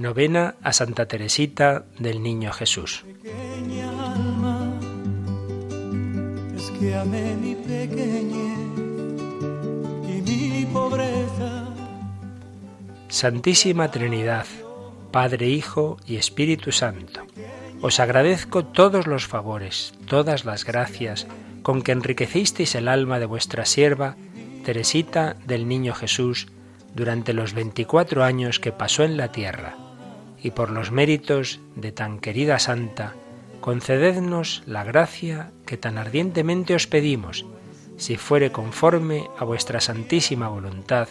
Novena a Santa Teresita del Niño Jesús. es que amé mi pequeñez y mi pobreza. Santísima Trinidad, Padre, Hijo y Espíritu Santo, os agradezco todos los favores, todas las gracias con que enriquecisteis el alma de vuestra sierva, Teresita del Niño Jesús, durante los veinticuatro años que pasó en la tierra, y por los méritos de tan querida santa, concedednos la gracia que tan ardientemente os pedimos, si fuere conforme a vuestra santísima voluntad,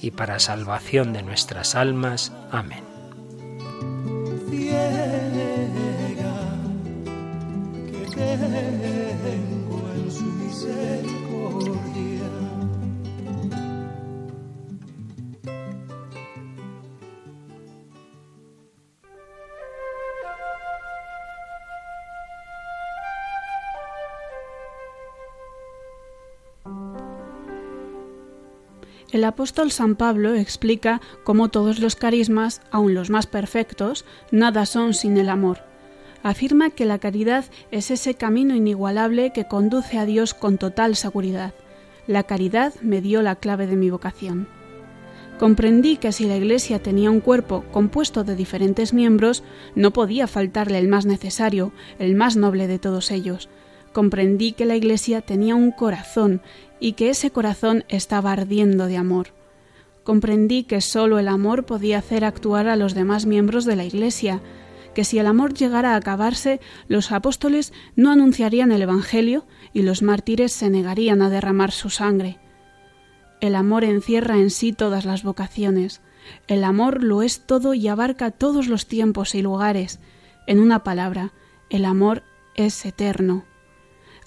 y para salvación de nuestras almas. Amén. El apóstol San Pablo explica cómo todos los carismas, aun los más perfectos, nada son sin el amor. Afirma que la caridad es ese camino inigualable que conduce a Dios con total seguridad. La caridad me dio la clave de mi vocación. Comprendí que si la Iglesia tenía un cuerpo compuesto de diferentes miembros, no podía faltarle el más necesario, el más noble de todos ellos. Comprendí que la Iglesia tenía un corazón y que ese corazón estaba ardiendo de amor. Comprendí que sólo el amor podía hacer actuar a los demás miembros de la Iglesia, que si el amor llegara a acabarse, los apóstoles no anunciarían el Evangelio y los mártires se negarían a derramar su sangre. El amor encierra en sí todas las vocaciones. El amor lo es todo y abarca todos los tiempos y lugares. En una palabra, el amor es eterno.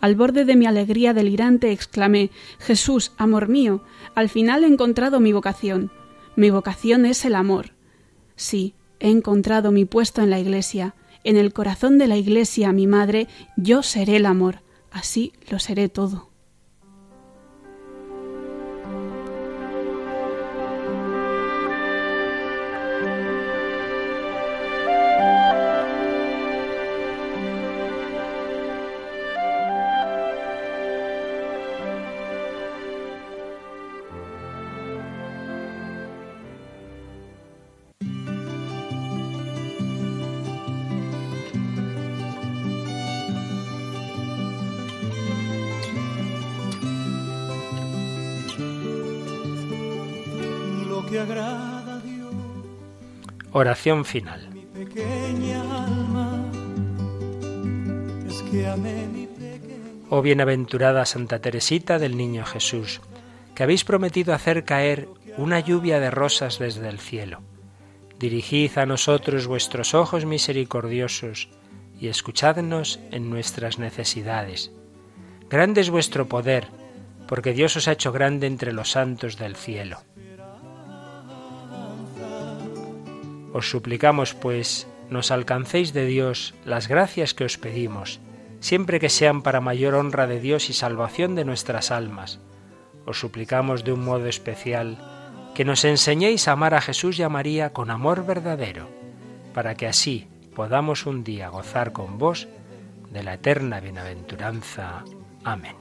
Al borde de mi alegría delirante exclamé Jesús, amor mío, al final he encontrado mi vocación. Mi vocación es el amor. Sí, he encontrado mi puesto en la Iglesia. En el corazón de la Iglesia, mi madre, yo seré el amor. Así lo seré todo. Oración final. Oh bienaventurada Santa Teresita del Niño Jesús, que habéis prometido hacer caer una lluvia de rosas desde el cielo. Dirigid a nosotros vuestros ojos misericordiosos y escuchadnos en nuestras necesidades. Grande es vuestro poder, porque Dios os ha hecho grande entre los santos del cielo. Os suplicamos, pues, nos alcancéis de Dios las gracias que os pedimos, siempre que sean para mayor honra de Dios y salvación de nuestras almas. Os suplicamos de un modo especial que nos enseñéis a amar a Jesús y a María con amor verdadero, para que así podamos un día gozar con vos de la eterna bienaventuranza. Amén.